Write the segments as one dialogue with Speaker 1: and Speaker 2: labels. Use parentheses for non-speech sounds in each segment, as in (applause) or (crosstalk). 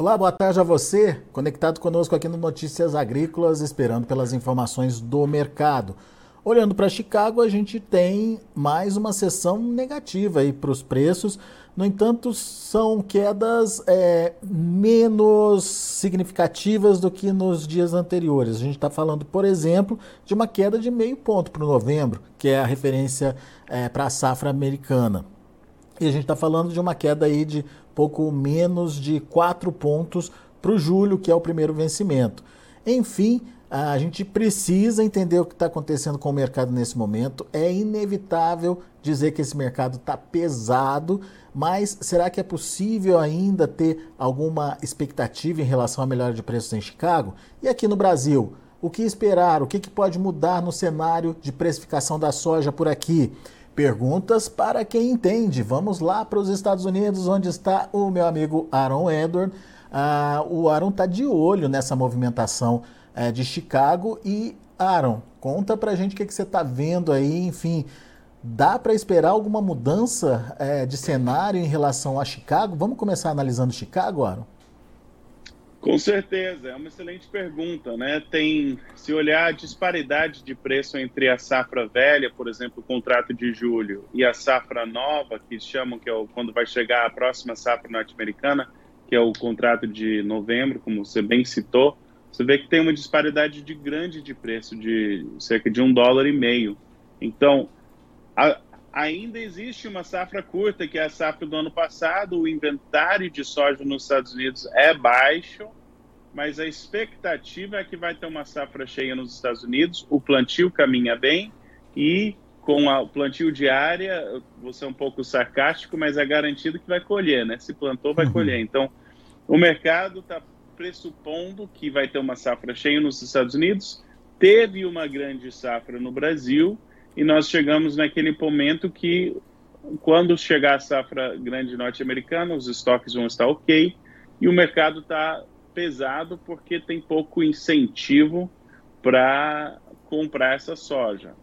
Speaker 1: Olá, boa tarde a você, conectado conosco aqui no Notícias Agrícolas, esperando pelas informações do mercado. Olhando para Chicago, a gente tem mais uma sessão negativa aí para os preços. No entanto, são quedas é, menos significativas do que nos dias anteriores. A gente está falando, por exemplo, de uma queda de meio ponto para o novembro, que é a referência é, para a safra americana. E a gente está falando de uma queda aí de pouco menos de 4 pontos para o julho, que é o primeiro vencimento. Enfim, a gente precisa entender o que está acontecendo com o mercado nesse momento. É inevitável dizer que esse mercado está pesado, mas será que é possível ainda ter alguma expectativa em relação à melhora de preços em Chicago? E aqui no Brasil, o que esperar? O que, que pode mudar no cenário de precificação da soja por aqui? Perguntas para quem entende. Vamos lá para os Estados Unidos, onde está o meu amigo Aaron Edward. Ah, o Aaron está de olho nessa movimentação eh, de Chicago. E, Aaron, conta para a gente o que, que você está vendo aí. Enfim, dá para esperar alguma mudança eh, de cenário em relação a Chicago? Vamos começar analisando Chicago, Aaron?
Speaker 2: Com certeza, é uma excelente pergunta, né? Tem, se olhar a disparidade de preço entre a safra velha, por exemplo, o contrato de julho, e a safra nova, que chamam que é o, quando vai chegar a próxima safra norte-americana, que é o contrato de novembro, como você bem citou, você vê que tem uma disparidade de grande de preço, de cerca de um dólar e meio. Então, a, ainda existe uma safra curta, que é a safra do ano passado. O inventário de soja nos Estados Unidos é baixo, mas a expectativa é que vai ter uma safra cheia nos Estados Unidos. O plantio caminha bem e com o plantio diária, você é um pouco sarcástico, mas é garantido que vai colher, né? Se plantou, vai uhum. colher. Então, o mercado está pressupondo que vai ter uma safra cheia nos Estados Unidos. Teve uma grande safra no Brasil e nós chegamos naquele momento que, quando chegar a safra grande norte-americana, os estoques vão estar ok e o mercado está pesado porque tem pouco incentivo para comprar essa soja.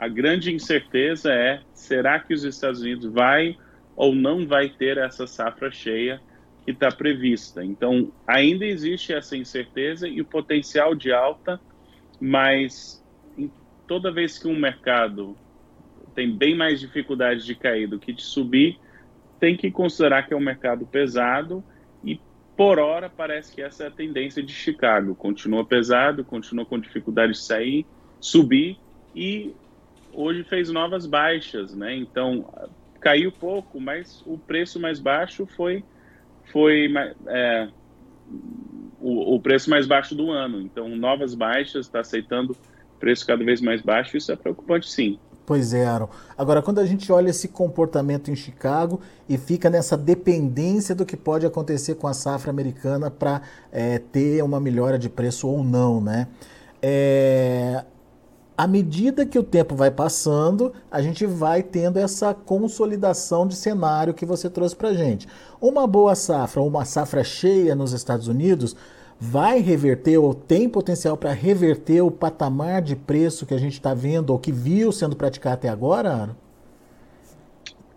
Speaker 2: A grande incerteza é: será que os Estados Unidos vai ou não vai ter essa safra cheia que está prevista? Então, ainda existe essa incerteza e o potencial de alta, mas toda vez que um mercado tem bem mais dificuldade de cair do que de subir, tem que considerar que é um mercado pesado e por hora parece que essa é a tendência de Chicago. Continua pesado, continua com dificuldade de sair, subir e hoje fez novas baixas, né? Então caiu pouco, mas o preço mais baixo foi foi é, o, o preço mais baixo do ano. Então novas baixas, está aceitando preço cada vez mais baixo, isso é preocupante sim.
Speaker 1: Pois é, Aaron. Agora, quando a gente olha esse comportamento em Chicago e fica nessa dependência do que pode acontecer com a safra americana para é, ter uma melhora de preço ou não, né? É, à medida que o tempo vai passando, a gente vai tendo essa consolidação de cenário que você trouxe para gente. Uma boa safra, uma safra cheia nos Estados Unidos, vai reverter ou tem potencial para reverter o patamar de preço que a gente está vendo ou que viu sendo praticado até agora?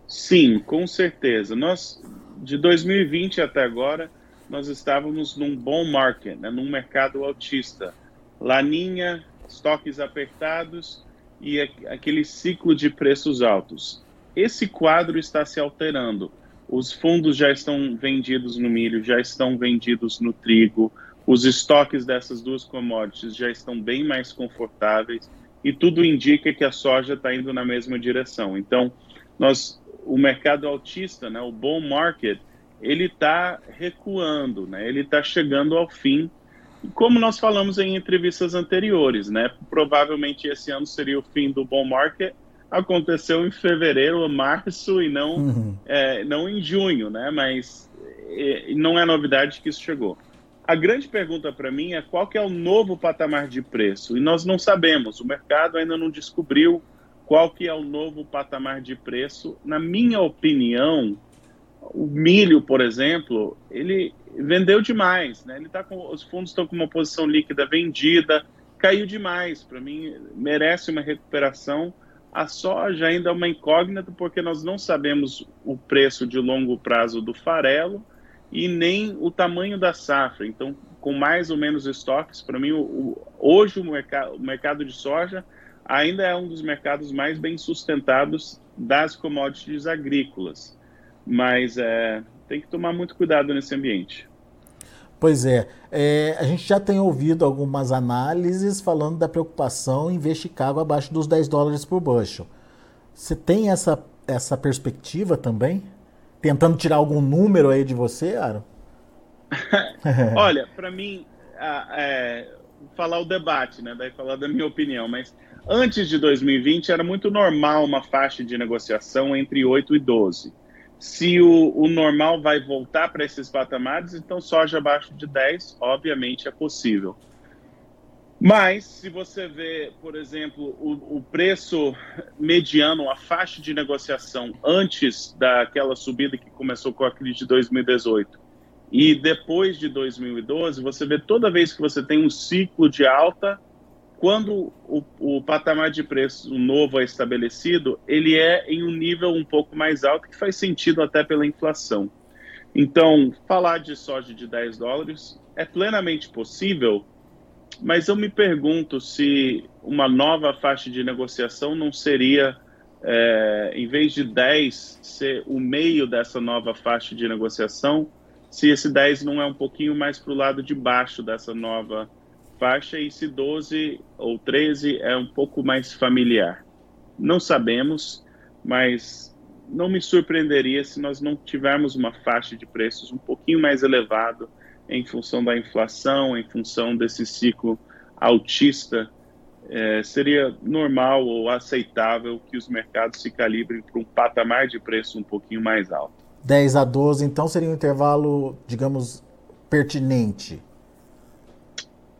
Speaker 2: Sim, com certeza. Nós, de 2020 até agora, nós estávamos num bom market, né, num mercado altista. Laninha, estoques apertados e aquele ciclo de preços altos. Esse quadro está se alterando. Os fundos já estão vendidos no milho, já estão vendidos no trigo, os estoques dessas duas commodities já estão bem mais confortáveis e tudo indica que a soja está indo na mesma direção. Então, nós, o mercado altista, né, o bull market, ele está recuando, né, ele está chegando ao fim. Como nós falamos em entrevistas anteriores, né, provavelmente esse ano seria o fim do bull market. Aconteceu em fevereiro ou março e não, uhum. é, não em junho, né, mas é, não é novidade que isso chegou. A grande pergunta para mim é qual que é o novo patamar de preço? E nós não sabemos, o mercado ainda não descobriu qual que é o novo patamar de preço. Na minha opinião, o milho, por exemplo, ele vendeu demais, né? Ele tá com os fundos estão com uma posição líquida vendida, caiu demais. Para mim, merece uma recuperação. A soja ainda é uma incógnita porque nós não sabemos o preço de longo prazo do farelo e nem o tamanho da safra. Então, com mais ou menos estoques, para mim, o, o, hoje o, mercado, o mercado de soja ainda é um dos mercados mais bem sustentados das commodities agrícolas. Mas é, tem que tomar muito cuidado nesse ambiente.
Speaker 1: Pois é, é, a gente já tem ouvido algumas análises falando da preocupação em ver Chicago abaixo dos 10 dólares por bushel. Você tem essa, essa perspectiva também? Tentando tirar algum número aí de você, Aaron? (laughs)
Speaker 2: Olha, para mim, é, falar o debate, né? Daí falar da minha opinião, mas antes de 2020 era muito normal uma faixa de negociação entre 8 e 12. Se o, o normal vai voltar para esses patamares, então soja abaixo de 10, obviamente, é possível. Mas, se você vê, por exemplo, o, o, preço mediano, a faixa de negociação antes daquela subida que começou com a crise de 2018 e depois de 2012, você vê toda vez que você tem um ciclo de alta, quando o, o, patamar de preço novo é estabelecido, ele é em um nível um pouco mais alto, que faz sentido até pela inflação. Então, falar de soja de 10 dólares é plenamente possível, mas eu me pergunto se uma nova faixa de negociação não seria, é, em vez de 10 ser o meio dessa nova faixa de negociação, se esse 10 não é um pouquinho mais para o lado de baixo dessa nova faixa e se 12 ou 13 é um pouco mais familiar. Não sabemos, mas não me surpreenderia se nós não tivermos uma faixa de preços um pouquinho mais elevado em função da inflação, em função desse ciclo altista. É, seria normal ou aceitável que os mercados se calibrem para um patamar de preço um pouquinho mais alto.
Speaker 1: 10 a 12, então seria um intervalo, digamos, pertinente.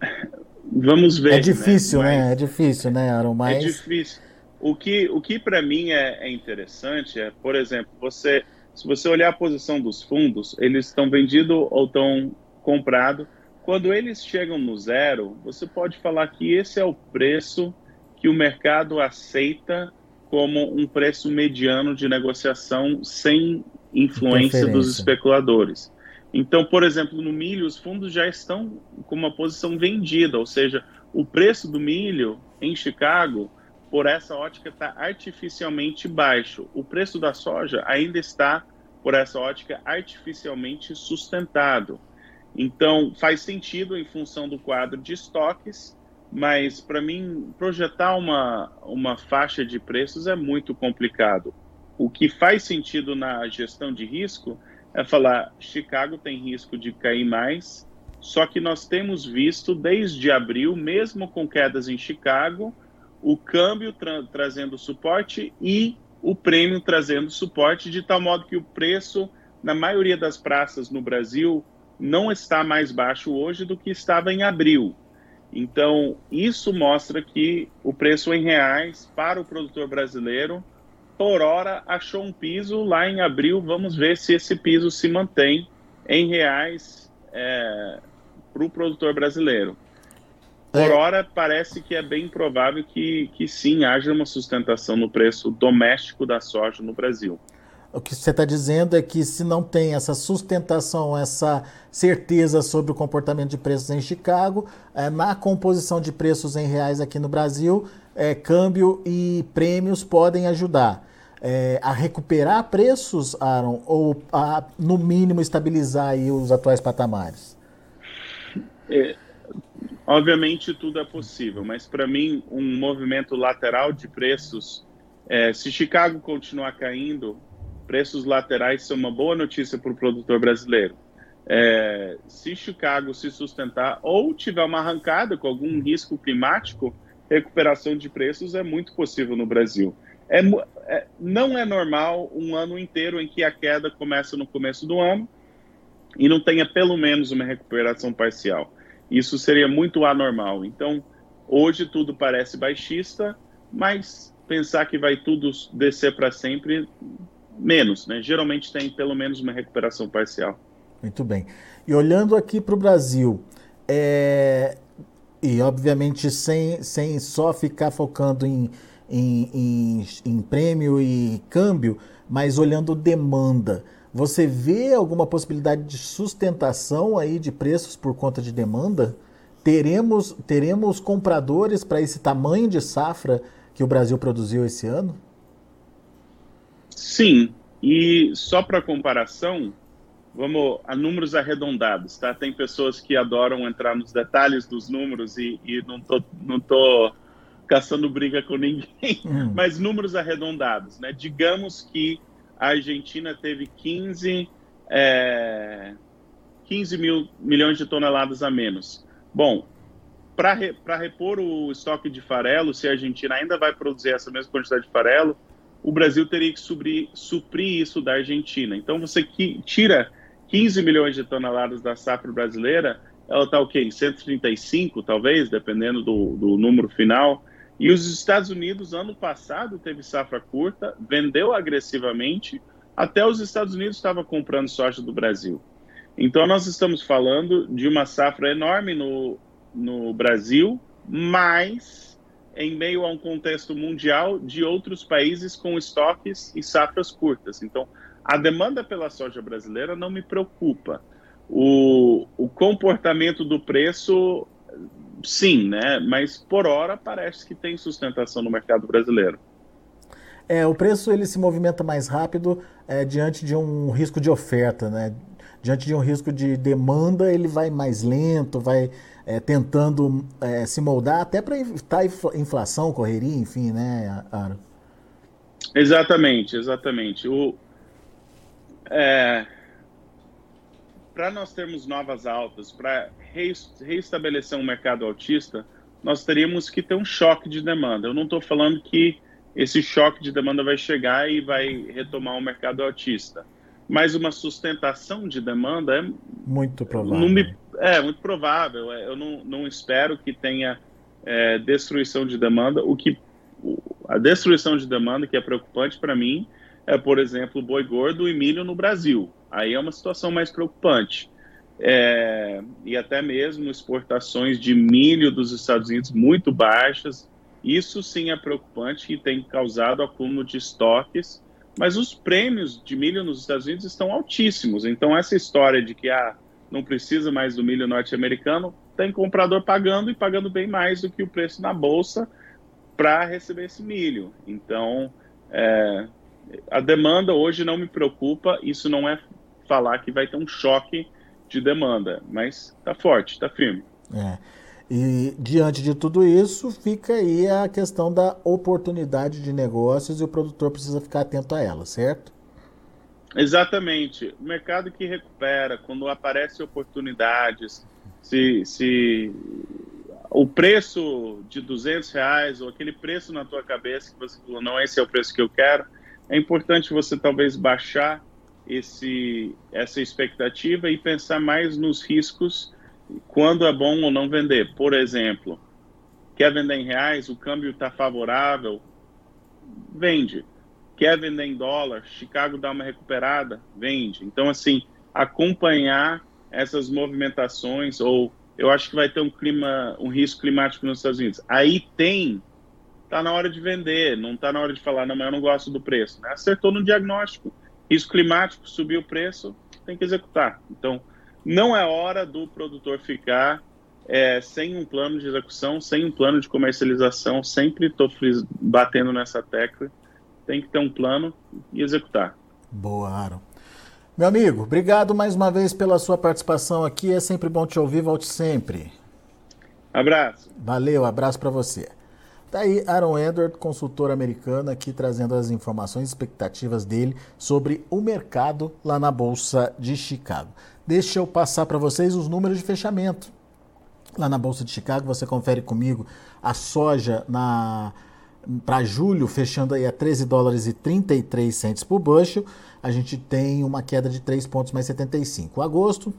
Speaker 1: (laughs)
Speaker 2: Vamos ver.
Speaker 1: É difícil, né? né? É difícil, né, Aaron?
Speaker 2: Mas... É difícil. O que, o que para mim é, é, interessante é, por exemplo, você, se você olhar a posição dos fundos, eles estão vendidos ou estão comprados. Quando eles chegam no zero, você pode falar que esse é o preço que o mercado aceita como um preço mediano de negociação sem influência dos especuladores. Então, por exemplo, no milho, os fundos já estão com uma posição vendida, ou seja, o preço do milho em Chicago, por essa ótica, está artificialmente baixo. O preço da soja ainda está, por essa ótica, artificialmente sustentado. Então, faz sentido em função do quadro de estoques, mas para mim, projetar uma, uma faixa de preços é muito complicado. O que faz sentido na gestão de risco é falar: Chicago tem risco de cair mais, só que nós temos visto desde abril, mesmo com quedas em Chicago, o câmbio tra trazendo suporte e o prêmio trazendo suporte, de tal modo que o preço na maioria das praças no Brasil não está mais baixo hoje do que estava em abril. Então, isso mostra que o preço em reais para o produtor brasileiro por hora achou um piso lá em abril. Vamos ver se esse piso se mantém em reais é, para o produtor brasileiro. Por é. hora, parece que é bem provável que, que sim haja uma sustentação no preço doméstico da soja no Brasil.
Speaker 1: O que você está dizendo é que se não tem essa sustentação, essa certeza sobre o comportamento de preços em Chicago, é, na composição de preços em reais aqui no Brasil, é, câmbio e prêmios podem ajudar é, a recuperar preços, Aaron, ou a, no mínimo, estabilizar os atuais patamares?
Speaker 2: É, obviamente tudo é possível, mas para mim um movimento lateral de preços, é, se Chicago continuar caindo, preços laterais são uma boa notícia para o produtor brasileiro. É, se Chicago se sustentar ou tiver uma arrancada com algum risco climático, recuperação de preços é muito possível no Brasil. É, é, não é normal um ano inteiro em que a queda começa no começo do ano e não tenha pelo menos uma recuperação parcial. Isso seria muito anormal. Então, hoje tudo parece baixista, mas pensar que vai tudo descer para sempre, menos, né? Geralmente tem pelo menos uma recuperação parcial.
Speaker 1: Muito bem. E olhando aqui para o Brasil, é... e obviamente sem, sem só ficar focando em em, em, em prêmio e câmbio, mas olhando demanda. Você vê alguma possibilidade de sustentação aí de preços por conta de demanda? Teremos, teremos compradores para esse tamanho de safra que o Brasil produziu esse ano?
Speaker 2: Sim, e só para comparação, vamos a números arredondados, tá? Tem pessoas que adoram entrar nos detalhes dos números e, e não tô, não tô caçando briga com ninguém, (laughs) hum. mas números arredondados, né? Digamos que a Argentina teve 15, é, 15 mil milhões de toneladas a menos. Bom, para re, repor o estoque de farelo, se a Argentina ainda vai produzir essa mesma quantidade de farelo, o Brasil teria que suprir, suprir isso da Argentina. Então, você que tira 15 milhões de toneladas da safra brasileira, ela está o quê? Em 135, talvez, dependendo do, do número final. E os Estados Unidos, ano passado, teve safra curta, vendeu agressivamente, até os Estados Unidos estavam comprando soja do Brasil. Então, nós estamos falando de uma safra enorme no, no Brasil, mas em meio a um contexto mundial de outros países com estoques e safras curtas. Então, a demanda pela soja brasileira não me preocupa. O, o comportamento do preço, sim, né? Mas por hora parece que tem sustentação no mercado brasileiro.
Speaker 1: É, o preço ele se movimenta mais rápido é, diante de um risco de oferta, né? Diante de um risco de demanda, ele vai mais lento, vai é, tentando é, se moldar até para evitar inflação, correria, enfim, né, Aro?
Speaker 2: Exatamente, exatamente. O, é, para nós termos novas altas, para reestabelecer um mercado altista, nós teríamos que ter um choque de demanda. Eu não estou falando que esse choque de demanda vai chegar e vai retomar o um mercado altista, mas uma sustentação de demanda é
Speaker 1: muito provável. Me,
Speaker 2: é muito provável. É, eu não, não espero que tenha é, destruição de demanda. O que a destruição de demanda que é preocupante para mim é, por exemplo, boi gordo e milho no Brasil. Aí é uma situação mais preocupante. É, e até mesmo exportações de milho dos Estados Unidos muito baixas. Isso sim é preocupante e tem causado acúmulo de estoques. Mas os prêmios de milho nos Estados Unidos estão altíssimos. Então, essa história de que ah, não precisa mais do milho norte-americano, tem comprador pagando e pagando bem mais do que o preço na bolsa para receber esse milho. Então, é, a demanda hoje não me preocupa, isso não é falar que vai ter um choque de demanda, mas está forte, está firme.
Speaker 1: É. E diante de tudo isso, fica aí a questão da oportunidade de negócios e o produtor precisa ficar atento a ela, certo?
Speaker 2: Exatamente. O mercado que recupera, quando aparecem oportunidades, se, se o preço de 200 reais ou aquele preço na tua cabeça que você falou, não, esse é o preço que eu quero, é importante você talvez baixar esse, essa expectativa e pensar mais nos riscos quando é bom ou não vender. Por exemplo, quer vender em reais, o câmbio está favorável, vende. Quer vender em dólar, Chicago dá uma recuperada, vende. Então, assim, acompanhar essas movimentações, ou eu acho que vai ter um clima, um risco climático nos Estados Unidos. Aí tem está na hora de vender, não está na hora de falar, não, mas eu não gosto do preço. Né? Acertou no diagnóstico. Risco climático, subiu o preço, tem que executar. Então, não é hora do produtor ficar é, sem um plano de execução, sem um plano de comercialização. Sempre estou batendo nessa tecla. Tem que ter um plano e executar.
Speaker 1: Boa, Aaron. Meu amigo, obrigado mais uma vez pela sua participação aqui. É sempre bom te ouvir. Volte sempre.
Speaker 2: Abraço.
Speaker 1: Valeu, abraço para você. Tá aí Aaron Edward, consultor americano, aqui trazendo as informações e expectativas dele sobre o mercado lá na Bolsa de Chicago. Deixa eu passar para vocês os números de fechamento. Lá na Bolsa de Chicago, você confere comigo a soja na para julho, fechando aí a 13 dólares e 33 centes por bushel, a gente tem uma queda de 3 pontos mais 75. Agosto,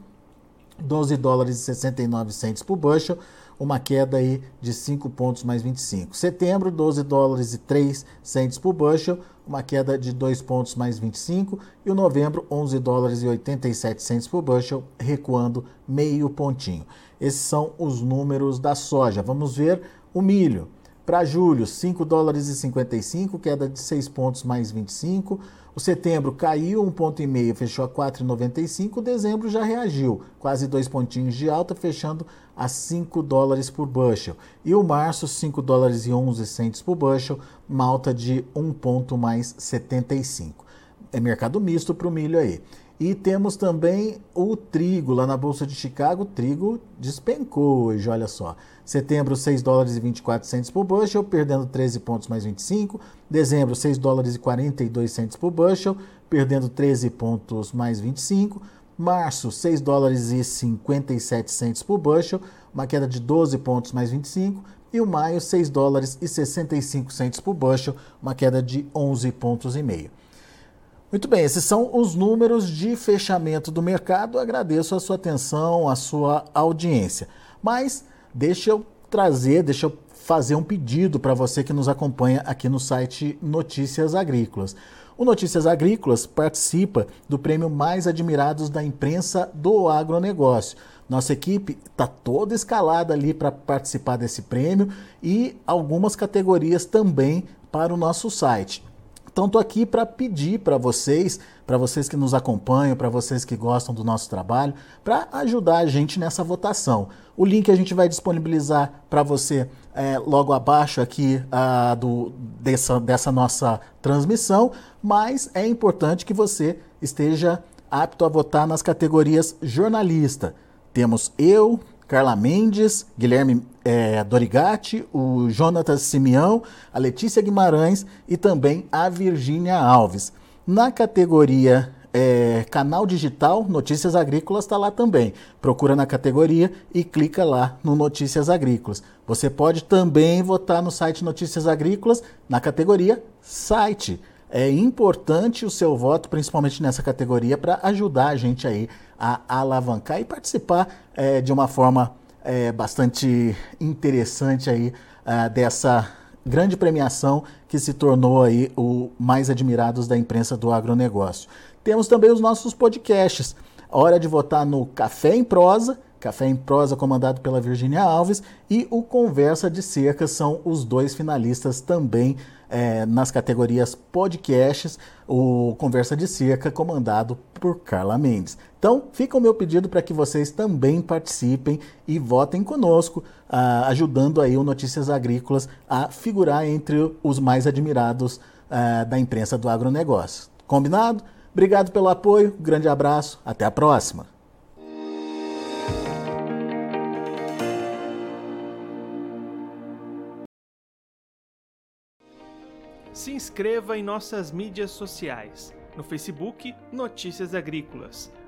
Speaker 1: 12 dólares e 69 centes por bushel, uma queda aí de 5 pontos mais 25. Setembro, 12 dólares e 3 centes por bushel, uma queda de 2 pontos mais 25. E o novembro, 11 dólares e 87 centes por bushel, recuando meio pontinho. Esses são os números da soja. Vamos ver o milho. Para julho, 5 dólares e 55, queda de 6 pontos mais 25. O setembro caiu um ponto meio, fechou a 4,95. Dezembro já reagiu, quase dois pontinhos de alta, fechando a 5 dólares por bushel. E o março, 5 dólares e 11 centes por bushel, uma alta de 1 ponto mais 75. É mercado misto para o milho aí. E temos também o trigo lá na Bolsa de Chicago. O trigo despencou hoje, olha só. Setembro, 6 dólares e 24 centos por bushel, perdendo 13 pontos mais 25. Dezembro, 6 dólares e 42 centos por bushel, perdendo 13 pontos mais 25. Março, 6 dólares e 57 centos por bushel, uma queda de 12 pontos mais 25. E o maio, 6 dólares e 65 centos por bushel, uma queda de 11 pontos e meio. Muito bem, esses são os números de fechamento do mercado. Agradeço a sua atenção, a sua audiência. Mas deixa eu trazer, deixa eu fazer um pedido para você que nos acompanha aqui no site Notícias Agrícolas. O Notícias Agrícolas participa do prêmio Mais Admirados da Imprensa do Agronegócio. Nossa equipe está toda escalada ali para participar desse prêmio e algumas categorias também para o nosso site. Então estou aqui para pedir para vocês, para vocês que nos acompanham, para vocês que gostam do nosso trabalho, para ajudar a gente nessa votação. O link a gente vai disponibilizar para você é, logo abaixo aqui do, dessa, dessa nossa transmissão, mas é importante que você esteja apto a votar nas categorias jornalista. Temos eu, Carla Mendes, Guilherme é, Dorigatti, o Jonatas Simeão, a Letícia Guimarães e também a Virgínia Alves. Na categoria é, canal digital, Notícias Agrícolas está lá também. Procura na categoria e clica lá no Notícias Agrícolas. Você pode também votar no site Notícias Agrícolas na categoria site. É importante o seu voto, principalmente nessa categoria, para ajudar a gente aí a alavancar e participar é, de uma forma é, bastante interessante aí uh, dessa grande premiação que se tornou aí o mais admirados da imprensa do agronegócio. Temos também os nossos podcasts. Hora de votar no Café em Prosa, Café em Prosa comandado pela Virginia Alves e o Conversa de Cerca são os dois finalistas também é, nas categorias podcasts, o Conversa de Cerca comandado por Carla Mendes. Então, fica o meu pedido para que vocês também participem e votem conosco, ah, ajudando aí o Notícias Agrícolas a figurar entre os mais admirados ah, da imprensa do agronegócio. Combinado? Obrigado pelo apoio, grande abraço, até a próxima.
Speaker 3: Se inscreva em nossas mídias sociais. No Facebook, Notícias Agrícolas